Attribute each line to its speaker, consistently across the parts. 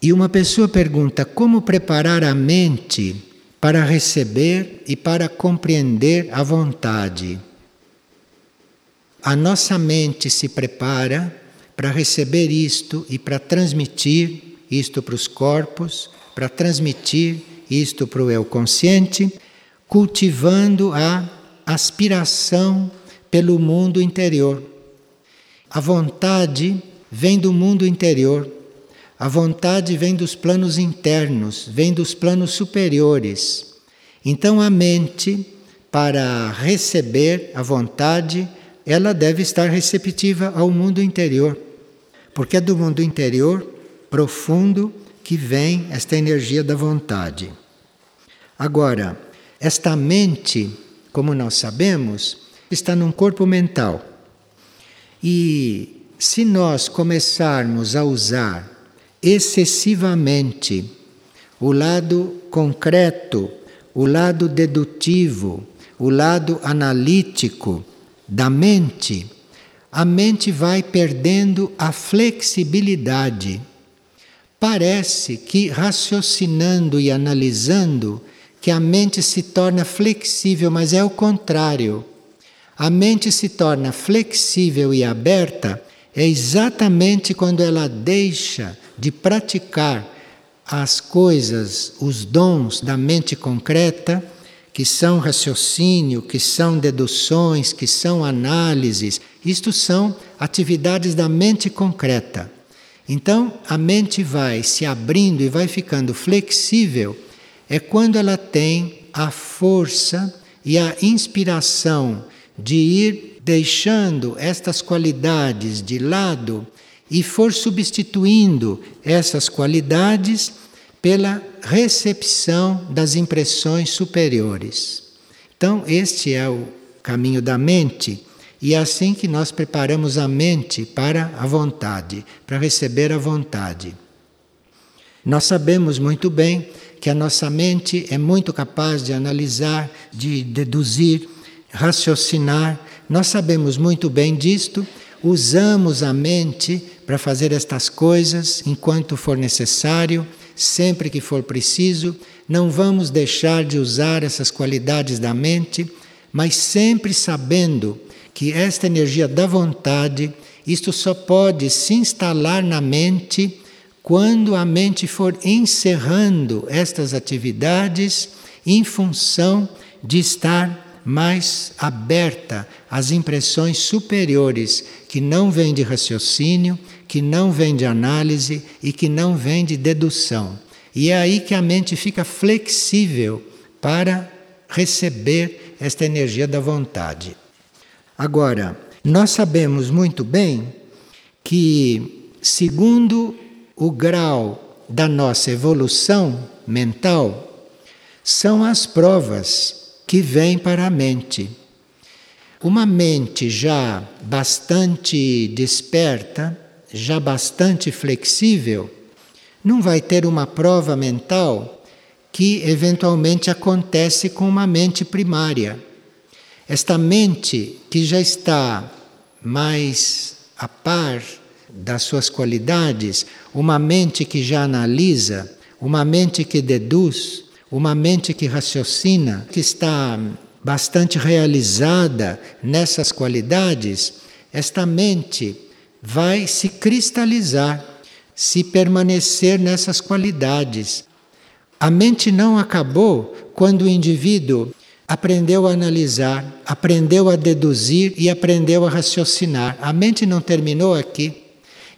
Speaker 1: E uma pessoa pergunta como preparar a mente para receber e para compreender a vontade. A nossa mente se prepara para receber isto e para transmitir isto para os corpos, para transmitir isto para o eu consciente, cultivando a aspiração pelo mundo interior. A vontade vem do mundo interior. A vontade vem dos planos internos, vem dos planos superiores. Então a mente, para receber a vontade, ela deve estar receptiva ao mundo interior. Porque é do mundo interior profundo que vem esta energia da vontade. Agora, esta mente, como nós sabemos, está num corpo mental. E se nós começarmos a usar excessivamente o lado concreto, o lado dedutivo, o lado analítico da mente, a mente vai perdendo a flexibilidade. Parece que raciocinando e analisando que a mente se torna flexível, mas é o contrário. A mente se torna flexível e aberta é exatamente quando ela deixa de praticar as coisas, os dons da mente concreta, que são raciocínio, que são deduções, que são análises, isto são atividades da mente concreta. Então, a mente vai se abrindo e vai ficando flexível, é quando ela tem a força e a inspiração de ir deixando estas qualidades de lado e for substituindo essas qualidades pela recepção das impressões superiores. Então, este é o caminho da mente, e é assim que nós preparamos a mente para a vontade, para receber a vontade. Nós sabemos muito bem que a nossa mente é muito capaz de analisar, de deduzir, raciocinar. Nós sabemos muito bem disto, usamos a mente para fazer estas coisas enquanto for necessário, sempre que for preciso. Não vamos deixar de usar essas qualidades da mente, mas sempre sabendo que esta energia da vontade, isto só pode se instalar na mente quando a mente for encerrando estas atividades em função de estar mais aberta às impressões superiores, que não vêm de raciocínio, que não vêm de análise e que não vêm de dedução. E é aí que a mente fica flexível para receber esta energia da vontade. Agora, nós sabemos muito bem que, segundo o grau da nossa evolução mental, são as provas que vem para a mente. Uma mente já bastante desperta, já bastante flexível, não vai ter uma prova mental que eventualmente acontece com uma mente primária. Esta mente que já está mais a par das suas qualidades, uma mente que já analisa, uma mente que deduz, uma mente que raciocina, que está bastante realizada nessas qualidades, esta mente vai se cristalizar se permanecer nessas qualidades. A mente não acabou quando o indivíduo aprendeu a analisar, aprendeu a deduzir e aprendeu a raciocinar. A mente não terminou aqui.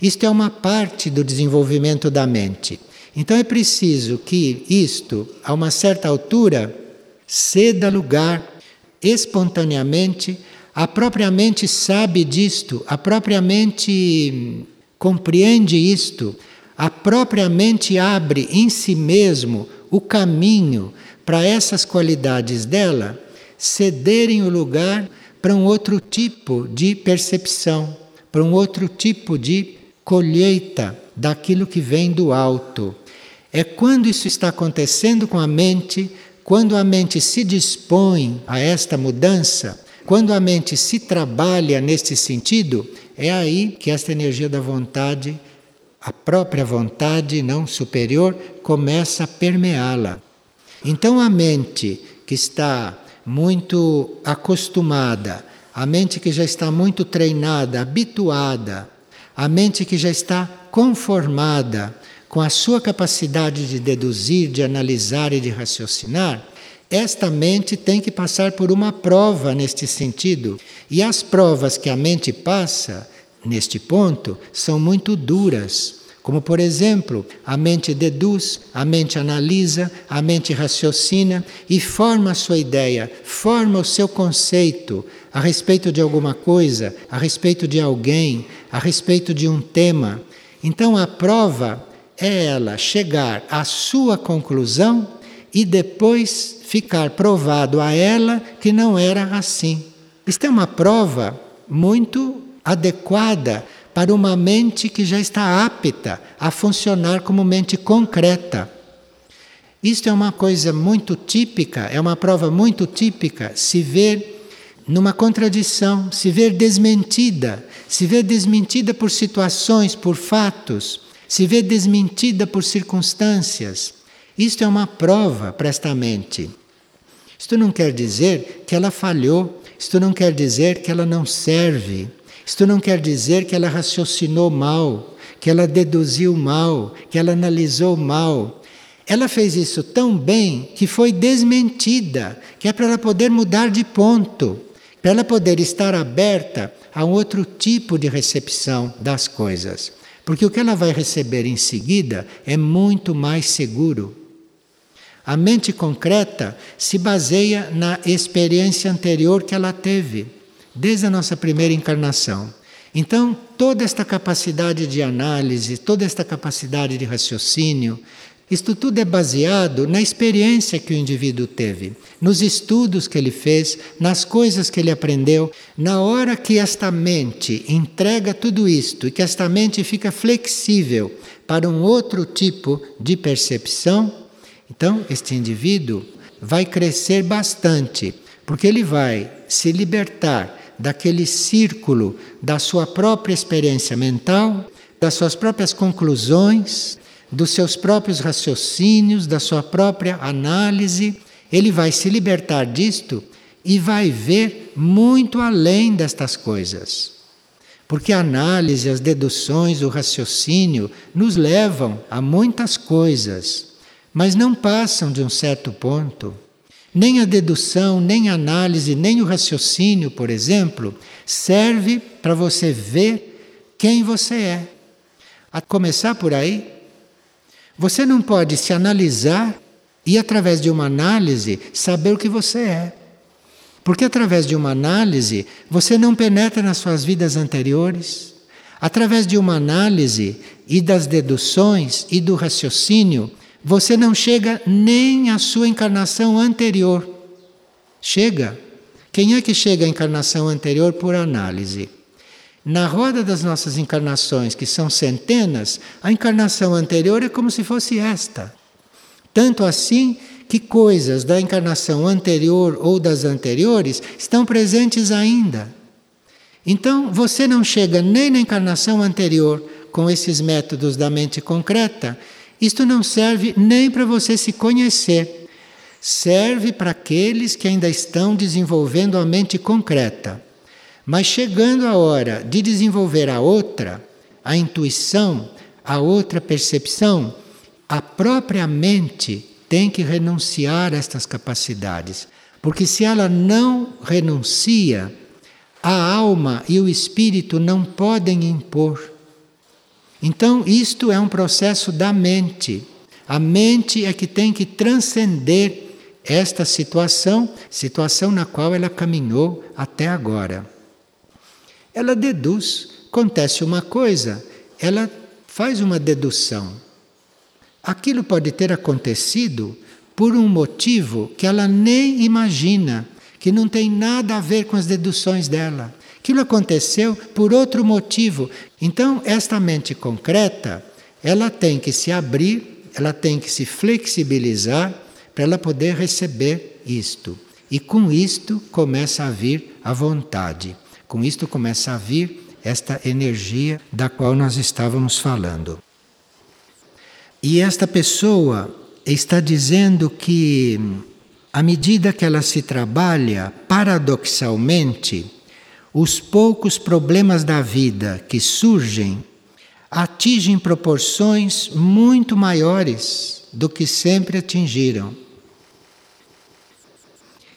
Speaker 1: Isto é uma parte do desenvolvimento da mente. Então é preciso que isto, a uma certa altura, ceda lugar espontaneamente, a própria mente sabe disto, a própria mente compreende isto, a própria mente abre em si mesmo o caminho para essas qualidades dela cederem o lugar para um outro tipo de percepção, para um outro tipo de colheita daquilo que vem do alto. É quando isso está acontecendo com a mente, quando a mente se dispõe a esta mudança, quando a mente se trabalha neste sentido, é aí que esta energia da vontade a própria vontade não superior começa a permeá-la. Então a mente que está muito acostumada, a mente que já está muito treinada, habituada, a mente que já está conformada com a sua capacidade de deduzir, de analisar e de raciocinar, esta mente tem que passar por uma prova neste sentido. E as provas que a mente passa, neste ponto, são muito duras. Como, por exemplo, a mente deduz, a mente analisa, a mente raciocina e forma a sua ideia, forma o seu conceito a respeito de alguma coisa, a respeito de alguém, a respeito de um tema. Então, a prova é ela chegar à sua conclusão e depois ficar provado a ela que não era assim. Isto é uma prova muito adequada para uma mente que já está apta a funcionar como mente concreta. Isto é uma coisa muito típica, é uma prova muito típica, se ver numa contradição, se ver desmentida, se ver desmentida por situações, por fatos, se ver desmentida por circunstâncias. Isto é uma prova para esta mente. Isto não quer dizer que ela falhou, isto não quer dizer que ela não serve, isto não quer dizer que ela raciocinou mal, que ela deduziu mal, que ela analisou mal. Ela fez isso tão bem que foi desmentida, que é para ela poder mudar de ponto, para ela poder estar aberta a um outro tipo de recepção das coisas. Porque o que ela vai receber em seguida é muito mais seguro. A mente concreta se baseia na experiência anterior que ela teve, desde a nossa primeira encarnação. Então, toda esta capacidade de análise, toda esta capacidade de raciocínio, isto tudo é baseado na experiência que o indivíduo teve, nos estudos que ele fez, nas coisas que ele aprendeu. Na hora que esta mente entrega tudo isto e que esta mente fica flexível para um outro tipo de percepção, então, este indivíduo vai crescer bastante, porque ele vai se libertar daquele círculo da sua própria experiência mental, das suas próprias conclusões, dos seus próprios raciocínios, da sua própria análise. Ele vai se libertar disto e vai ver muito além destas coisas. Porque a análise, as deduções, o raciocínio nos levam a muitas coisas mas não passam de um certo ponto. Nem a dedução, nem a análise, nem o raciocínio, por exemplo, serve para você ver quem você é. A começar por aí, você não pode se analisar e, através de uma análise, saber o que você é. Porque, através de uma análise, você não penetra nas suas vidas anteriores. Através de uma análise e das deduções e do raciocínio, você não chega nem à sua encarnação anterior. Chega. Quem é que chega à encarnação anterior por análise? Na roda das nossas encarnações, que são centenas, a encarnação anterior é como se fosse esta. Tanto assim que coisas da encarnação anterior ou das anteriores estão presentes ainda. Então, você não chega nem na encarnação anterior com esses métodos da mente concreta isto não serve nem para você se conhecer. Serve para aqueles que ainda estão desenvolvendo a mente concreta. Mas chegando a hora de desenvolver a outra, a intuição, a outra percepção, a própria mente tem que renunciar a estas capacidades. Porque se ela não renuncia, a alma e o espírito não podem impor. Então, isto é um processo da mente. A mente é que tem que transcender esta situação, situação na qual ela caminhou até agora. Ela deduz, acontece uma coisa, ela faz uma dedução. Aquilo pode ter acontecido por um motivo que ela nem imagina, que não tem nada a ver com as deduções dela. Aquilo aconteceu por outro motivo. Então, esta mente concreta, ela tem que se abrir, ela tem que se flexibilizar para ela poder receber isto. E com isto começa a vir a vontade. Com isto começa a vir esta energia da qual nós estávamos falando. E esta pessoa está dizendo que, à medida que ela se trabalha, paradoxalmente, os poucos problemas da vida que surgem atingem proporções muito maiores do que sempre atingiram.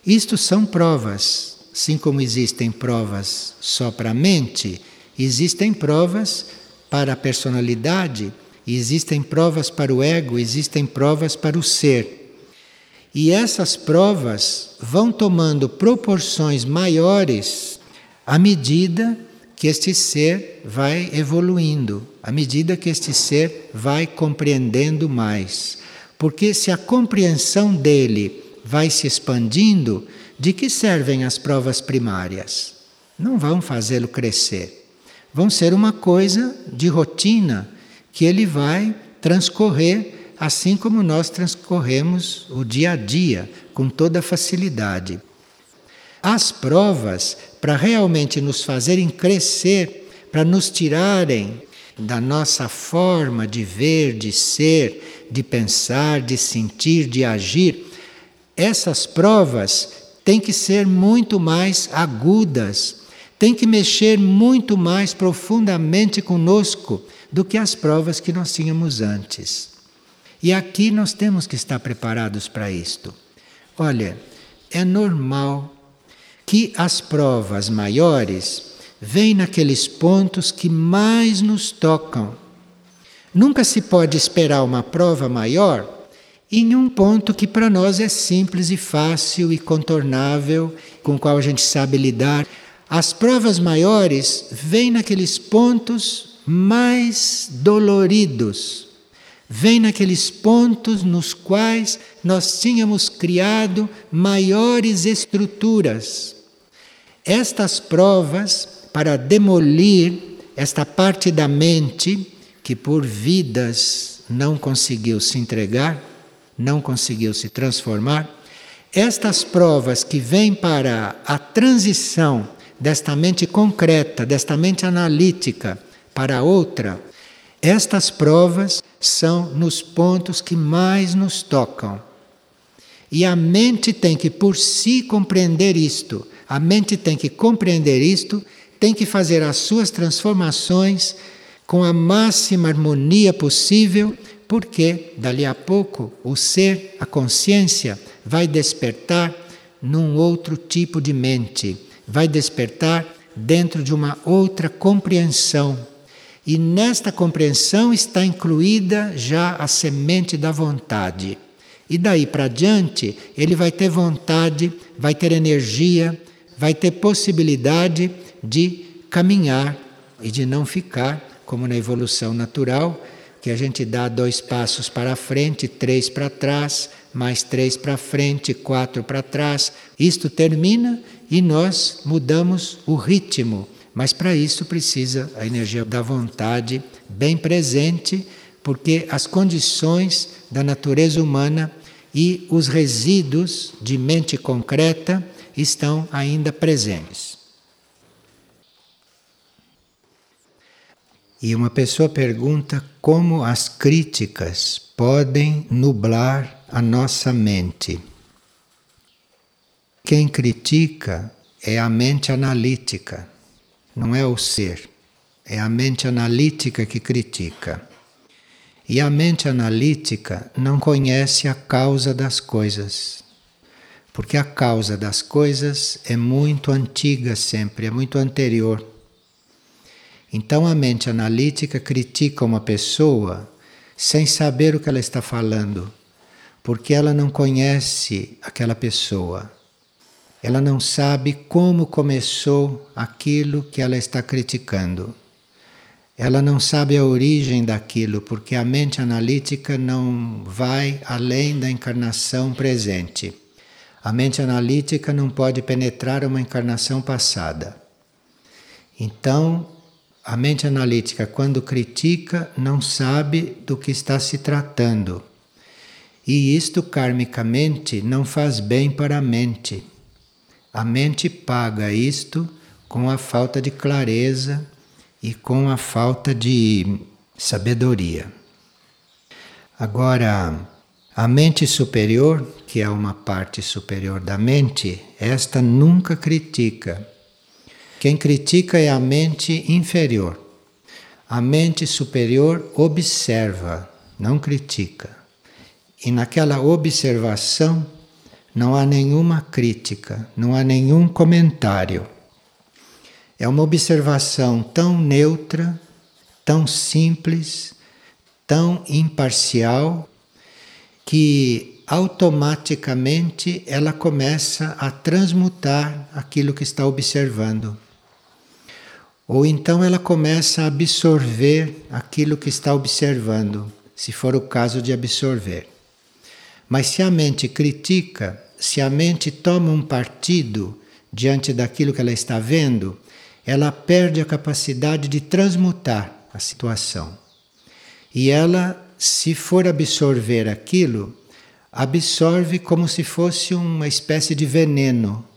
Speaker 1: Isto são provas, assim como existem provas só para a mente, existem provas para a personalidade, existem provas para o ego, existem provas para o ser. E essas provas vão tomando proporções maiores à medida que este ser vai evoluindo, à medida que este ser vai compreendendo mais. Porque se a compreensão dele vai se expandindo, de que servem as provas primárias? Não vão fazê-lo crescer. Vão ser uma coisa de rotina que ele vai transcorrer assim como nós transcorremos o dia a dia, com toda facilidade. As provas, para realmente nos fazerem crescer, para nos tirarem da nossa forma de ver, de ser, de pensar, de sentir, de agir, essas provas têm que ser muito mais agudas, têm que mexer muito mais profundamente conosco do que as provas que nós tínhamos antes. E aqui nós temos que estar preparados para isto. Olha, é normal que as provas maiores vêm naqueles pontos que mais nos tocam. Nunca se pode esperar uma prova maior em um ponto que para nós é simples e fácil e contornável, com o qual a gente sabe lidar. As provas maiores vêm naqueles pontos mais doloridos. Vem naqueles pontos nos quais nós tínhamos criado maiores estruturas. Estas provas, para demolir esta parte da mente que por vidas não conseguiu se entregar, não conseguiu se transformar, estas provas que vêm para a transição desta mente concreta, desta mente analítica, para outra, estas provas são nos pontos que mais nos tocam. E a mente tem que, por si, compreender isto. A mente tem que compreender isto, tem que fazer as suas transformações com a máxima harmonia possível, porque dali a pouco o ser, a consciência, vai despertar num outro tipo de mente, vai despertar dentro de uma outra compreensão e nesta compreensão está incluída já a semente da vontade. E daí para diante, ele vai ter vontade, vai ter energia, vai ter possibilidade de caminhar e de não ficar como na evolução natural, que a gente dá dois passos para frente, três para trás, mais três para frente, quatro para trás. Isto termina e nós mudamos o ritmo mas para isso precisa a energia da vontade bem presente, porque as condições da natureza humana e os resíduos de mente concreta estão ainda presentes. E uma pessoa pergunta como as críticas podem nublar a nossa mente. Quem critica é a mente analítica não é o ser, é a mente analítica que critica. E a mente analítica não conhece a causa das coisas, porque a causa das coisas é muito antiga sempre, é muito anterior. Então a mente analítica critica uma pessoa sem saber o que ela está falando, porque ela não conhece aquela pessoa. Ela não sabe como começou aquilo que ela está criticando. Ela não sabe a origem daquilo, porque a mente analítica não vai além da encarnação presente. A mente analítica não pode penetrar uma encarnação passada. Então, a mente analítica, quando critica, não sabe do que está se tratando. E isto, karmicamente, não faz bem para a mente. A mente paga isto com a falta de clareza e com a falta de sabedoria. Agora, a mente superior, que é uma parte superior da mente, esta nunca critica. Quem critica é a mente inferior. A mente superior observa, não critica. E naquela observação não há nenhuma crítica, não há nenhum comentário. É uma observação tão neutra, tão simples, tão imparcial, que automaticamente ela começa a transmutar aquilo que está observando. Ou então ela começa a absorver aquilo que está observando, se for o caso de absorver. Mas se a mente critica, se a mente toma um partido diante daquilo que ela está vendo, ela perde a capacidade de transmutar a situação. E ela, se for absorver aquilo, absorve como se fosse uma espécie de veneno,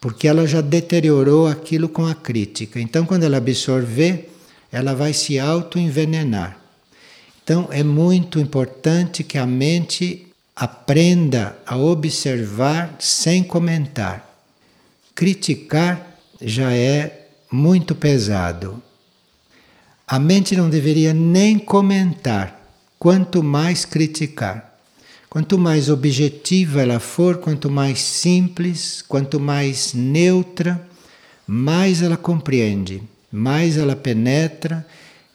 Speaker 1: porque ela já deteriorou aquilo com a crítica. Então, quando ela absorver, ela vai se auto-envenenar. Então, é muito importante que a mente aprenda a observar sem comentar. Criticar já é muito pesado. A mente não deveria nem comentar, quanto mais criticar. Quanto mais objetiva ela for, quanto mais simples, quanto mais neutra, mais ela compreende, mais ela penetra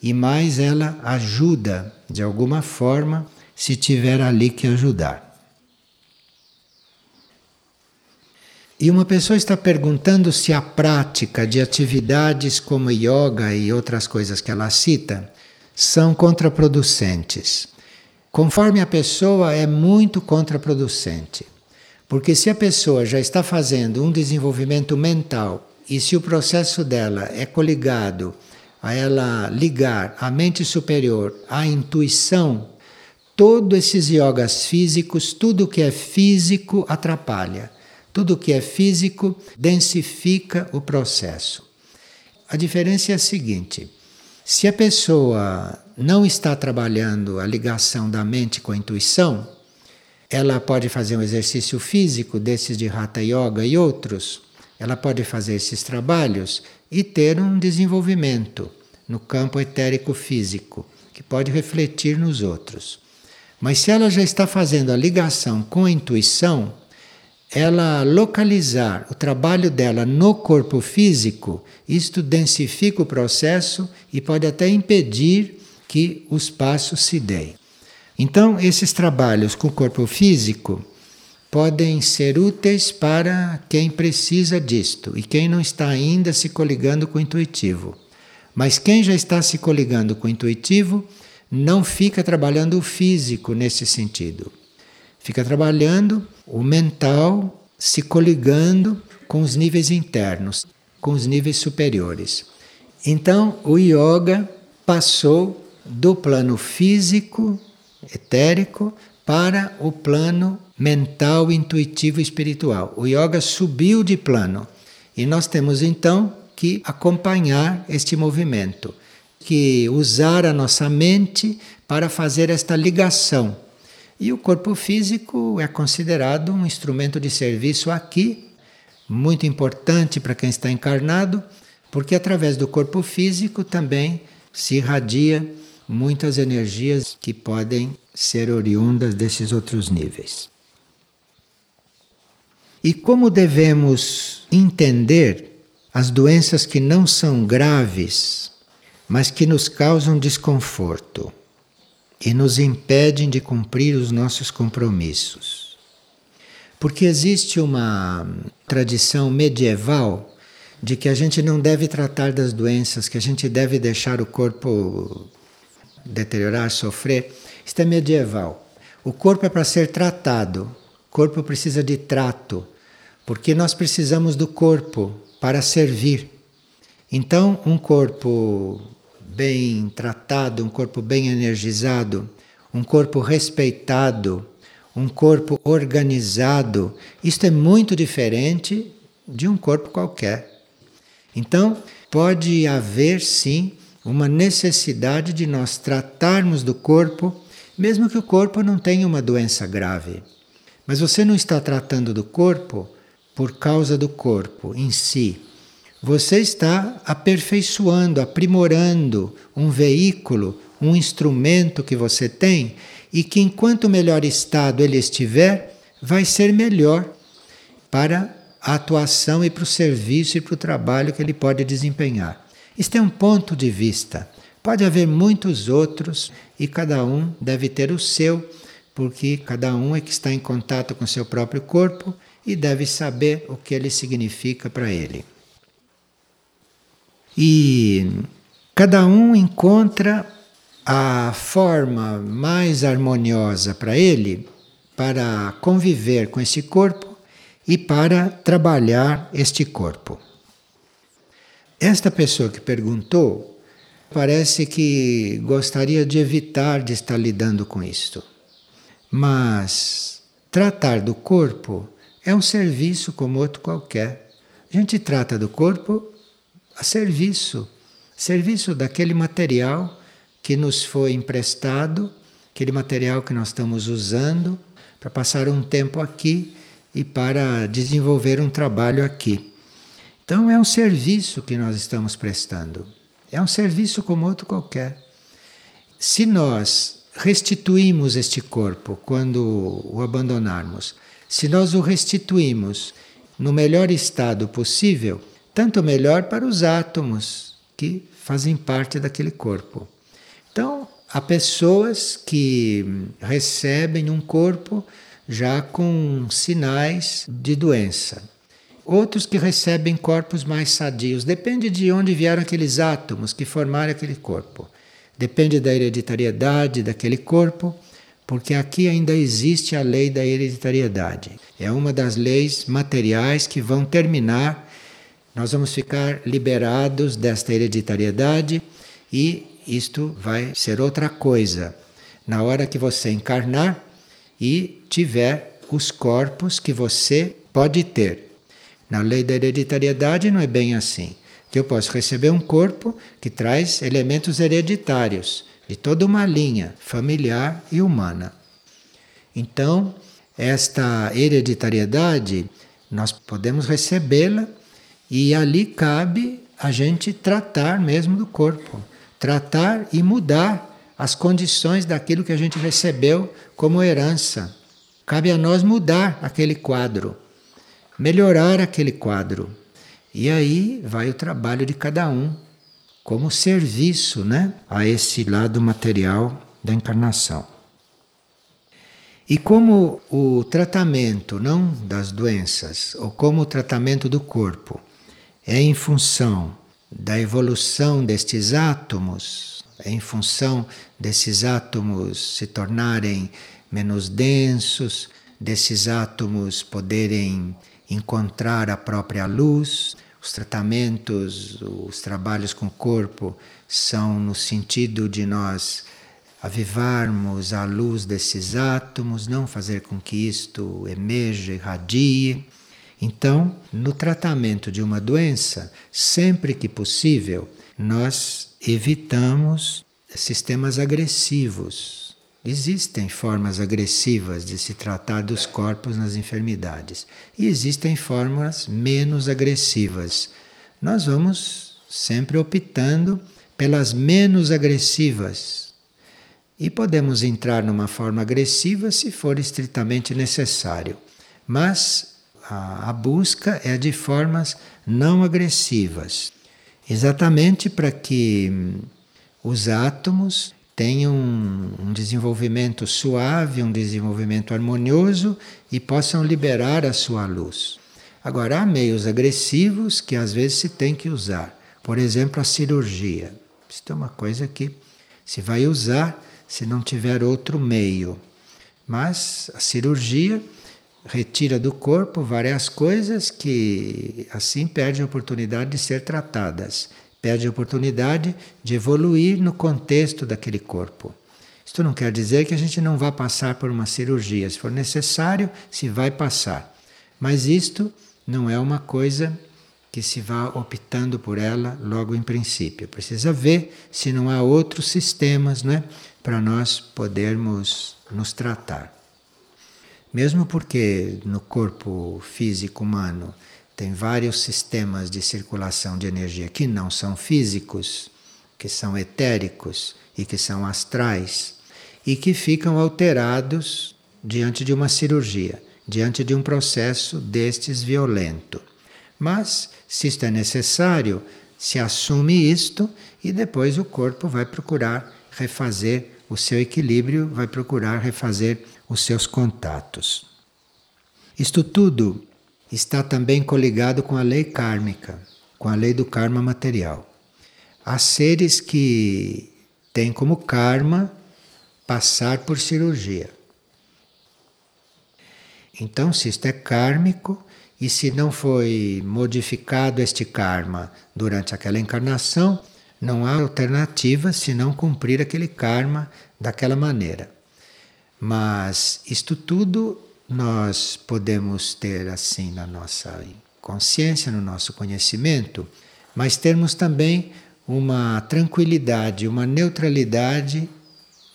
Speaker 1: e mais ela ajuda de alguma forma se tiver ali que ajudar. E uma pessoa está perguntando se a prática de atividades como yoga e outras coisas que ela cita são contraproducentes. Conforme a pessoa é muito contraproducente. Porque se a pessoa já está fazendo um desenvolvimento mental e se o processo dela é coligado a ela ligar a mente superior à intuição todos esses yogas físicos, tudo que é físico atrapalha. Tudo que é físico densifica o processo. A diferença é a seguinte: se a pessoa não está trabalhando a ligação da mente com a intuição, ela pode fazer um exercício físico desses de Hatha Yoga e outros. Ela pode fazer esses trabalhos e ter um desenvolvimento no campo etérico físico, que pode refletir nos outros. Mas se ela já está fazendo a ligação com a intuição, ela localizar o trabalho dela no corpo físico, isto densifica o processo e pode até impedir que os passos se deem. Então, esses trabalhos com o corpo físico podem ser úteis para quem precisa disto e quem não está ainda se coligando com o intuitivo. Mas quem já está se coligando com o intuitivo não fica trabalhando o físico nesse sentido. Fica trabalhando o mental se coligando com os níveis internos, com os níveis superiores. Então, o yoga passou do plano físico, etérico, para o plano mental, intuitivo e espiritual. O yoga subiu de plano e nós temos então que acompanhar este movimento que usar a nossa mente para fazer esta ligação. E o corpo físico é considerado um instrumento de serviço aqui, muito importante para quem está encarnado, porque através do corpo físico também se irradia muitas energias que podem ser oriundas desses outros níveis. E como devemos entender as doenças que não são graves mas que nos causam desconforto e nos impedem de cumprir os nossos compromissos. Porque existe uma tradição medieval de que a gente não deve tratar das doenças, que a gente deve deixar o corpo deteriorar, sofrer. Isto é medieval. O corpo é para ser tratado, o corpo precisa de trato, porque nós precisamos do corpo para servir. Então, um corpo bem tratado, um corpo bem energizado, um corpo respeitado, um corpo organizado, isto é muito diferente de um corpo qualquer. Então, pode haver sim uma necessidade de nós tratarmos do corpo, mesmo que o corpo não tenha uma doença grave. Mas você não está tratando do corpo por causa do corpo em si. Você está aperfeiçoando, aprimorando um veículo, um instrumento que você tem e que, enquanto melhor estado ele estiver, vai ser melhor para a atuação e para o serviço e para o trabalho que ele pode desempenhar. Isto é um ponto de vista. Pode haver muitos outros e cada um deve ter o seu, porque cada um é que está em contato com seu próprio corpo e deve saber o que ele significa para ele. E cada um encontra a forma mais harmoniosa para ele para conviver com esse corpo e para trabalhar este corpo. Esta pessoa que perguntou parece que gostaria de evitar de estar lidando com isto. Mas tratar do corpo é um serviço como outro qualquer. A gente trata do corpo a serviço serviço daquele material que nos foi emprestado, aquele material que nós estamos usando para passar um tempo aqui e para desenvolver um trabalho aqui. Então é um serviço que nós estamos prestando. É um serviço como outro qualquer. Se nós restituímos este corpo quando o abandonarmos, se nós o restituímos no melhor estado possível, tanto melhor para os átomos que fazem parte daquele corpo. Então, há pessoas que recebem um corpo já com sinais de doença. Outros que recebem corpos mais sadios. Depende de onde vieram aqueles átomos que formaram aquele corpo. Depende da hereditariedade daquele corpo, porque aqui ainda existe a lei da hereditariedade. É uma das leis materiais que vão terminar. Nós vamos ficar liberados desta hereditariedade e isto vai ser outra coisa. Na hora que você encarnar e tiver os corpos que você pode ter. Na lei da hereditariedade não é bem assim. Que eu posso receber um corpo que traz elementos hereditários de toda uma linha familiar e humana. Então, esta hereditariedade, nós podemos recebê-la e ali cabe a gente tratar mesmo do corpo tratar e mudar as condições daquilo que a gente recebeu como herança. Cabe a nós mudar aquele quadro, melhorar aquele quadro. E aí vai o trabalho de cada um, como serviço né, a esse lado material da encarnação. E como o tratamento, não das doenças, ou como o tratamento do corpo, é em função da evolução destes átomos, em função desses átomos se tornarem menos densos, desses átomos poderem encontrar a própria luz. Os tratamentos, os trabalhos com o corpo são no sentido de nós avivarmos a luz desses átomos, não fazer com que isto emerja, irradie. Então, no tratamento de uma doença, sempre que possível, nós evitamos sistemas agressivos. Existem formas agressivas de se tratar dos corpos nas enfermidades e existem formas menos agressivas. Nós vamos sempre optando pelas menos agressivas. E podemos entrar numa forma agressiva se for estritamente necessário. Mas a, a busca é de formas não agressivas, exatamente para que hum, os átomos tenham um desenvolvimento suave, um desenvolvimento harmonioso e possam liberar a sua luz. Agora, há meios agressivos que às vezes se tem que usar. Por exemplo, a cirurgia. Isso é uma coisa que se vai usar se não tiver outro meio. Mas a cirurgia retira do corpo várias coisas que assim perdem a oportunidade de ser tratadas, perde a oportunidade de evoluir no contexto daquele corpo. Isto não quer dizer que a gente não vá passar por uma cirurgia, se for necessário, se vai passar. Mas isto não é uma coisa que se vá optando por ela logo em princípio. Precisa ver se não há outros sistemas, não é? para nós podermos nos tratar. Mesmo porque no corpo físico humano tem vários sistemas de circulação de energia que não são físicos, que são etéricos e que são astrais e que ficam alterados diante de uma cirurgia, diante de um processo destes violento. Mas, se isto é necessário, se assume isto e depois o corpo vai procurar refazer o seu equilíbrio, vai procurar refazer os seus contatos. Isto tudo está também coligado com a lei kármica, com a lei do karma material. Há seres que têm como karma passar por cirurgia. Então, se isto é kármico e se não foi modificado este karma durante aquela encarnação, não há alternativa senão cumprir aquele karma daquela maneira. Mas isto tudo nós podemos ter assim na nossa consciência, no nosso conhecimento, mas termos também uma tranquilidade, uma neutralidade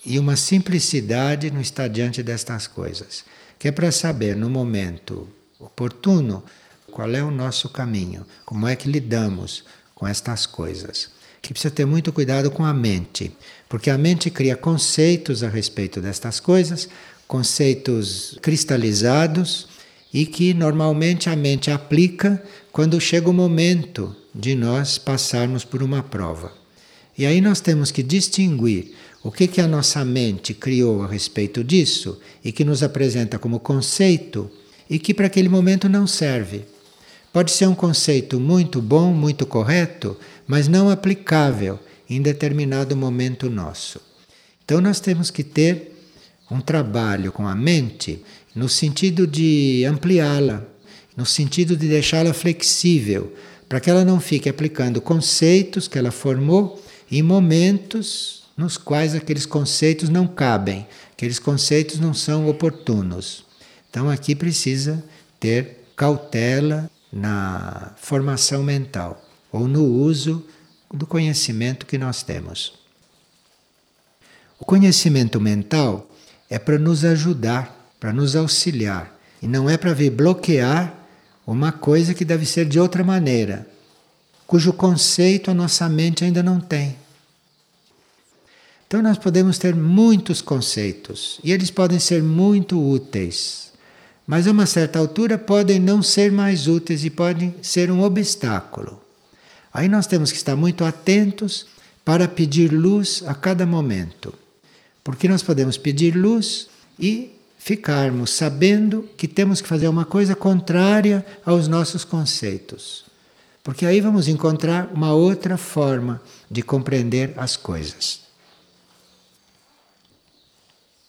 Speaker 1: e uma simplicidade no estar diante destas coisas que é para saber no momento oportuno qual é o nosso caminho, como é que lidamos com estas coisas. Que precisa ter muito cuidado com a mente, porque a mente cria conceitos a respeito destas coisas, conceitos cristalizados e que normalmente a mente aplica quando chega o momento de nós passarmos por uma prova. E aí nós temos que distinguir o que, que a nossa mente criou a respeito disso e que nos apresenta como conceito e que para aquele momento não serve. Pode ser um conceito muito bom, muito correto, mas não aplicável em determinado momento nosso. Então nós temos que ter um trabalho com a mente no sentido de ampliá-la, no sentido de deixá-la flexível, para que ela não fique aplicando conceitos que ela formou em momentos nos quais aqueles conceitos não cabem, aqueles conceitos não são oportunos. Então aqui precisa ter cautela na formação mental ou no uso do conhecimento que nós temos. O conhecimento mental é para nos ajudar, para nos auxiliar, e não é para vir bloquear uma coisa que deve ser de outra maneira, cujo conceito a nossa mente ainda não tem. Então nós podemos ter muitos conceitos e eles podem ser muito úteis, mas a uma certa altura podem não ser mais úteis e podem ser um obstáculo. Aí nós temos que estar muito atentos para pedir luz a cada momento, porque nós podemos pedir luz e ficarmos sabendo que temos que fazer uma coisa contrária aos nossos conceitos. Porque aí vamos encontrar uma outra forma de compreender as coisas.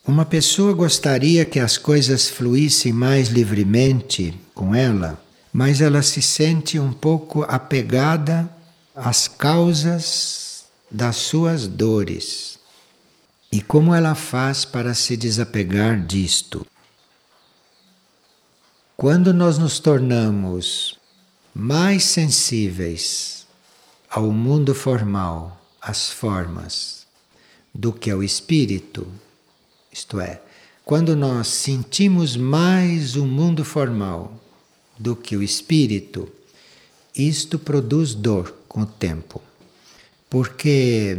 Speaker 1: Uma pessoa gostaria que as coisas fluíssem mais livremente com ela, mas ela se sente um pouco apegada às causas das suas dores. E como ela faz para se desapegar disto? Quando nós nos tornamos mais sensíveis ao mundo formal, às formas, do que ao espírito, isto é, quando nós sentimos mais o mundo formal do que o espírito, isto produz dor com o tempo. Porque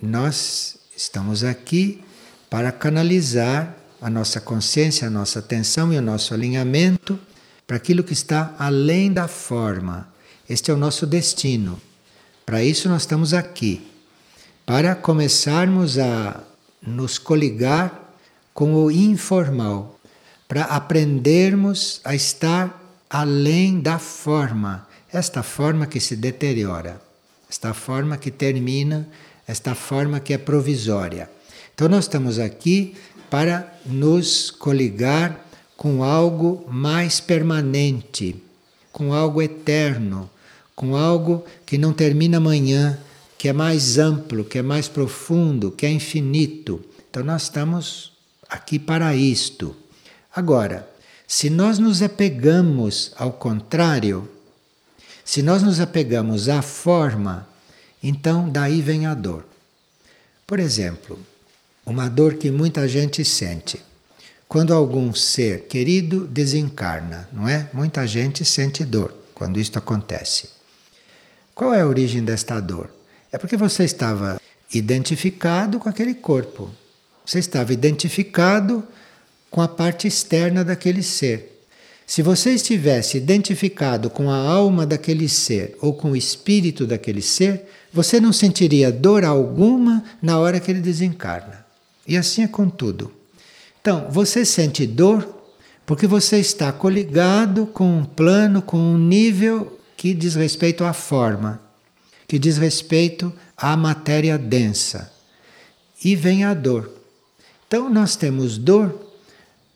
Speaker 1: nós estamos aqui para canalizar a nossa consciência, a nossa atenção e o nosso alinhamento para aquilo que está além da forma. Este é o nosso destino. Para isso nós estamos aqui. Para começarmos a nos coligar com o informal, para aprendermos a estar além da forma, esta forma que se deteriora, esta forma que termina, esta forma que é provisória. Então, nós estamos aqui para nos coligar com algo mais permanente, com algo eterno, com algo que não termina amanhã, que é mais amplo, que é mais profundo, que é infinito. Então nós estamos aqui para isto. Agora, se nós nos apegamos ao contrário, se nós nos apegamos à forma, então daí vem a dor. Por exemplo, uma dor que muita gente sente. Quando algum ser querido desencarna, não é? Muita gente sente dor quando isto acontece. Qual é a origem desta dor? É porque você estava identificado com aquele corpo. Você estava identificado com a parte externa daquele ser. Se você estivesse identificado com a alma daquele ser ou com o espírito daquele ser, você não sentiria dor alguma na hora que ele desencarna. E assim é com tudo. Então, você sente dor porque você está coligado com um plano, com um nível que diz respeito à forma, que diz respeito à matéria densa. E vem a dor. Então, nós temos dor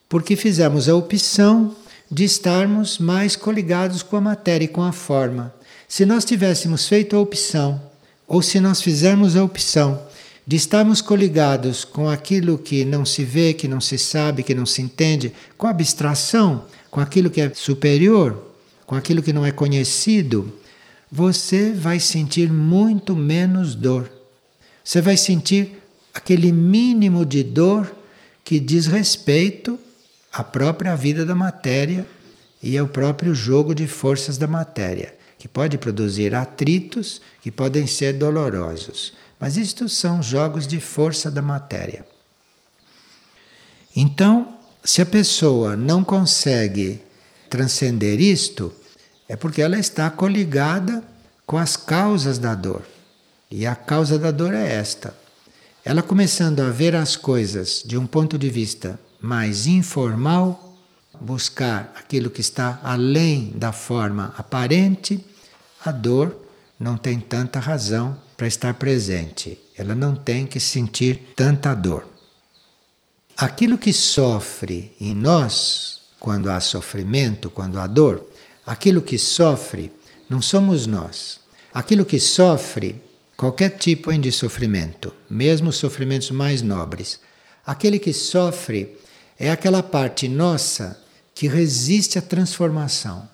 Speaker 1: porque fizemos a opção de estarmos mais coligados com a matéria e com a forma. Se nós tivéssemos feito a opção, ou se nós fizermos a opção de estarmos coligados com aquilo que não se vê, que não se sabe, que não se entende, com a abstração, com aquilo que é superior, com aquilo que não é conhecido, você vai sentir muito menos dor. Você vai sentir aquele mínimo de dor que diz respeito a própria vida da matéria e é o próprio jogo de forças da matéria, que pode produzir atritos que podem ser dolorosos. Mas isto são jogos de força da matéria. Então, se a pessoa não consegue transcender isto, é porque ela está coligada com as causas da dor. E a causa da dor é esta. Ela começando a ver as coisas de um ponto de vista mais informal, buscar aquilo que está além da forma aparente, a dor não tem tanta razão para estar presente. Ela não tem que sentir tanta dor. Aquilo que sofre em nós, quando há sofrimento, quando há dor, aquilo que sofre não somos nós. Aquilo que sofre, qualquer tipo de sofrimento, mesmo os sofrimentos mais nobres, aquele que sofre é aquela parte nossa que resiste à transformação.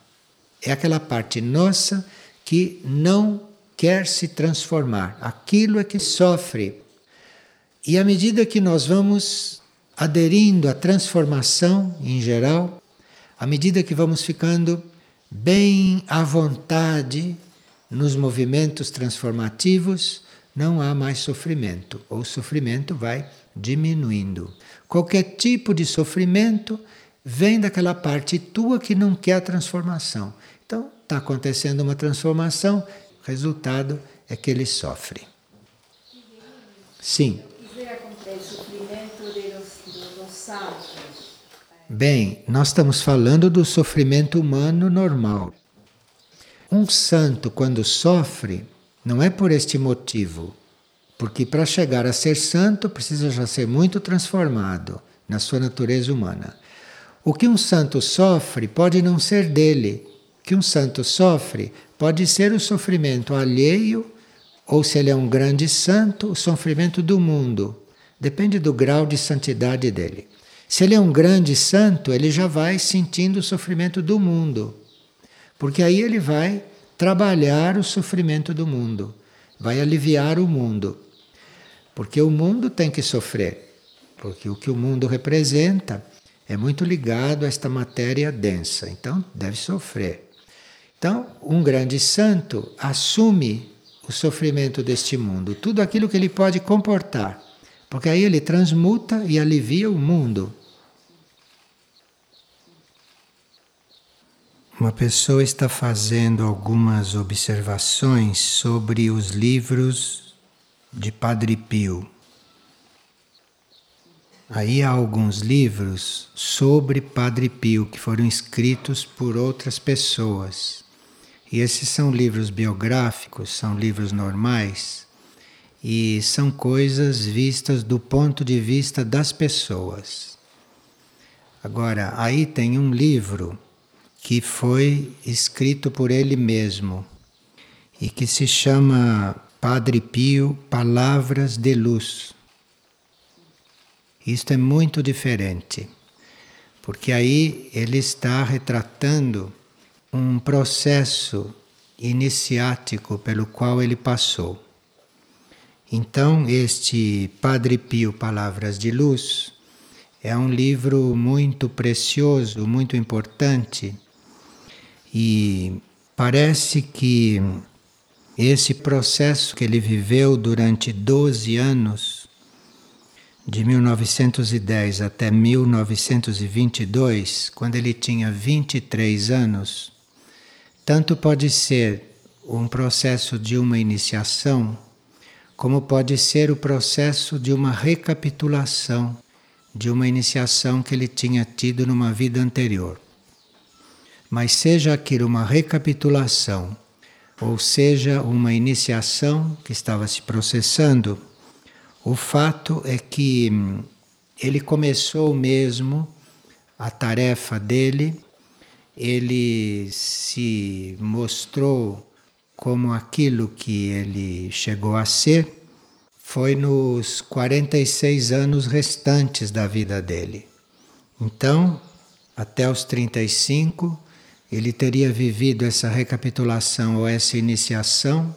Speaker 1: É aquela parte nossa que não quer se transformar. Aquilo é que sofre. E à medida que nós vamos aderindo à transformação em geral, à medida que vamos ficando bem à vontade nos movimentos transformativos, não há mais sofrimento, ou o sofrimento vai diminuindo. Qualquer tipo de sofrimento vem daquela parte tua que não quer a transformação. Então, está acontecendo uma transformação, o resultado é que ele sofre. Sim. Bem, nós estamos falando do sofrimento humano normal. Um santo, quando sofre, não é por este motivo, porque para chegar a ser santo precisa já ser muito transformado na sua natureza humana. O que um santo sofre pode não ser dele. O que um santo sofre pode ser o sofrimento alheio, ou se ele é um grande santo, o sofrimento do mundo. Depende do grau de santidade dele. Se ele é um grande santo, ele já vai sentindo o sofrimento do mundo. Porque aí ele vai trabalhar o sofrimento do mundo, vai aliviar o mundo. Porque o mundo tem que sofrer, porque o que o mundo representa é muito ligado a esta matéria densa, então deve sofrer. Então, um grande santo assume o sofrimento deste mundo, tudo aquilo que ele pode comportar, porque aí ele transmuta e alivia o mundo. Uma pessoa está fazendo algumas observações sobre os livros de Padre Pio. Aí há alguns livros sobre Padre Pio que foram escritos por outras pessoas. E esses são livros biográficos, são livros normais e são coisas vistas do ponto de vista das pessoas. Agora, aí tem um livro que foi escrito por ele mesmo e que se chama Padre Pio, Palavras de Luz. Isto é muito diferente, porque aí ele está retratando um processo iniciático pelo qual ele passou. Então, este Padre Pio Palavras de Luz é um livro muito precioso, muito importante e parece que esse processo que ele viveu durante 12 anos, de 1910 até 1922, quando ele tinha 23 anos, tanto pode ser um processo de uma iniciação, como pode ser o processo de uma recapitulação de uma iniciação que ele tinha tido numa vida anterior. Mas seja aquilo uma recapitulação ou seja, uma iniciação que estava se processando, o fato é que hum, ele começou mesmo a tarefa dele, ele se mostrou como aquilo que ele chegou a ser, foi nos 46 anos restantes da vida dele. Então, até os 35, ele teria vivido essa recapitulação ou essa iniciação,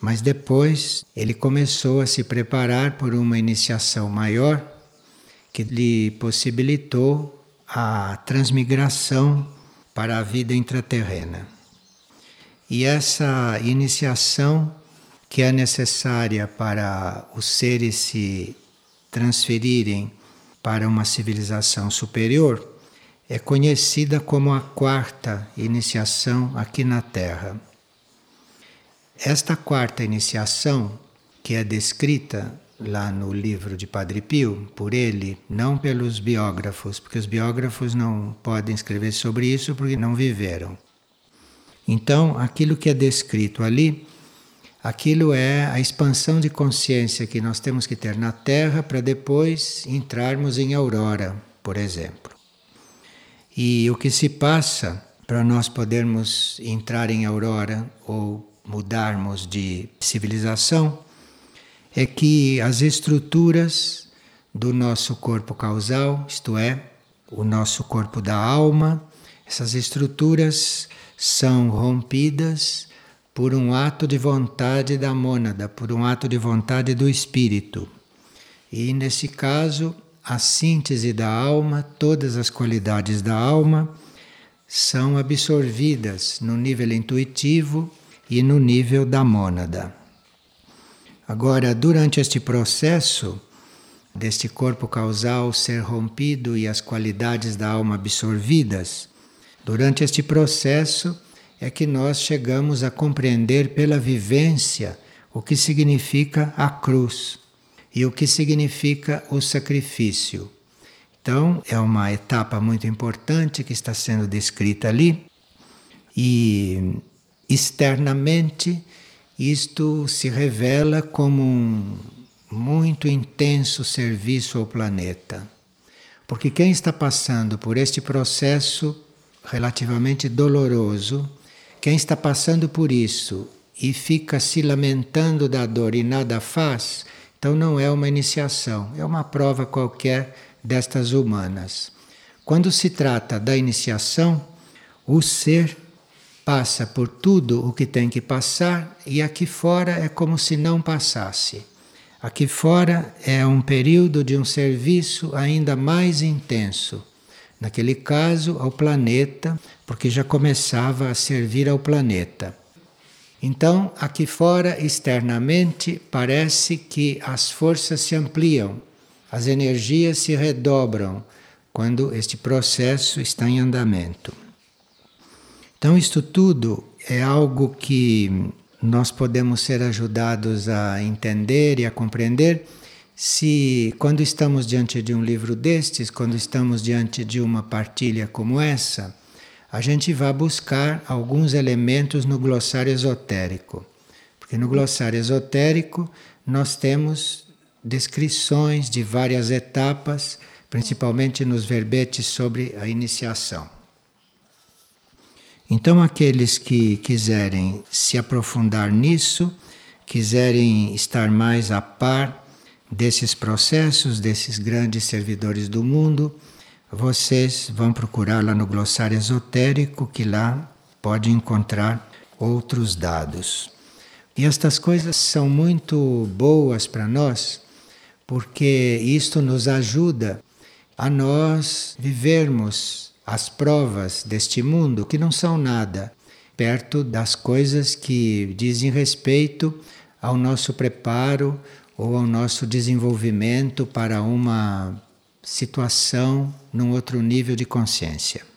Speaker 1: mas depois ele começou a se preparar por uma iniciação maior que lhe possibilitou a transmigração para a vida intraterrena. E essa iniciação que é necessária para os seres se transferirem para uma civilização superior é conhecida como a quarta iniciação aqui na Terra. Esta quarta iniciação, que é descrita lá no livro de Padre Pio, por ele, não pelos biógrafos, porque os biógrafos não podem escrever sobre isso porque não viveram. Então, aquilo que é descrito ali, aquilo é a expansão de consciência que nós temos que ter na Terra para depois entrarmos em aurora, por exemplo. E o que se passa para nós podermos entrar em aurora ou mudarmos de civilização é que as estruturas do nosso corpo causal, isto é, o nosso corpo da alma, essas estruturas são rompidas por um ato de vontade da mônada, por um ato de vontade do espírito. E nesse caso, a síntese da alma, todas as qualidades da alma são absorvidas no nível intuitivo e no nível da mônada. Agora, durante este processo deste corpo causal ser rompido e as qualidades da alma absorvidas, durante este processo é que nós chegamos a compreender pela vivência o que significa a cruz e o que significa o sacrifício. Então, é uma etapa muito importante que está sendo descrita ali, e externamente isto se revela como um muito intenso serviço ao planeta. Porque quem está passando por este processo relativamente doloroso, quem está passando por isso e fica se lamentando da dor e nada faz, então não é uma iniciação, é uma prova qualquer destas humanas. Quando se trata da iniciação, o ser passa por tudo o que tem que passar e aqui fora é como se não passasse. Aqui fora é um período de um serviço ainda mais intenso. Naquele caso, ao planeta, porque já começava a servir ao planeta. Então, aqui fora, externamente, parece que as forças se ampliam, as energias se redobram quando este processo está em andamento. Então, isto tudo é algo que nós podemos ser ajudados a entender e a compreender se, quando estamos diante de um livro destes, quando estamos diante de uma partilha como essa, a gente vai buscar alguns elementos no glossário esotérico. Porque no glossário esotérico nós temos descrições de várias etapas, principalmente nos verbetes sobre a iniciação. Então, aqueles que quiserem se aprofundar nisso, quiserem estar mais a par desses processos, desses grandes servidores do mundo, vocês vão procurar lá no glossário esotérico, que lá pode encontrar outros dados. E estas coisas são muito boas para nós, porque isto nos ajuda a nós vivermos as provas deste mundo que não são nada perto das coisas que dizem respeito ao nosso preparo ou ao nosso desenvolvimento para uma situação num outro nível de consciência.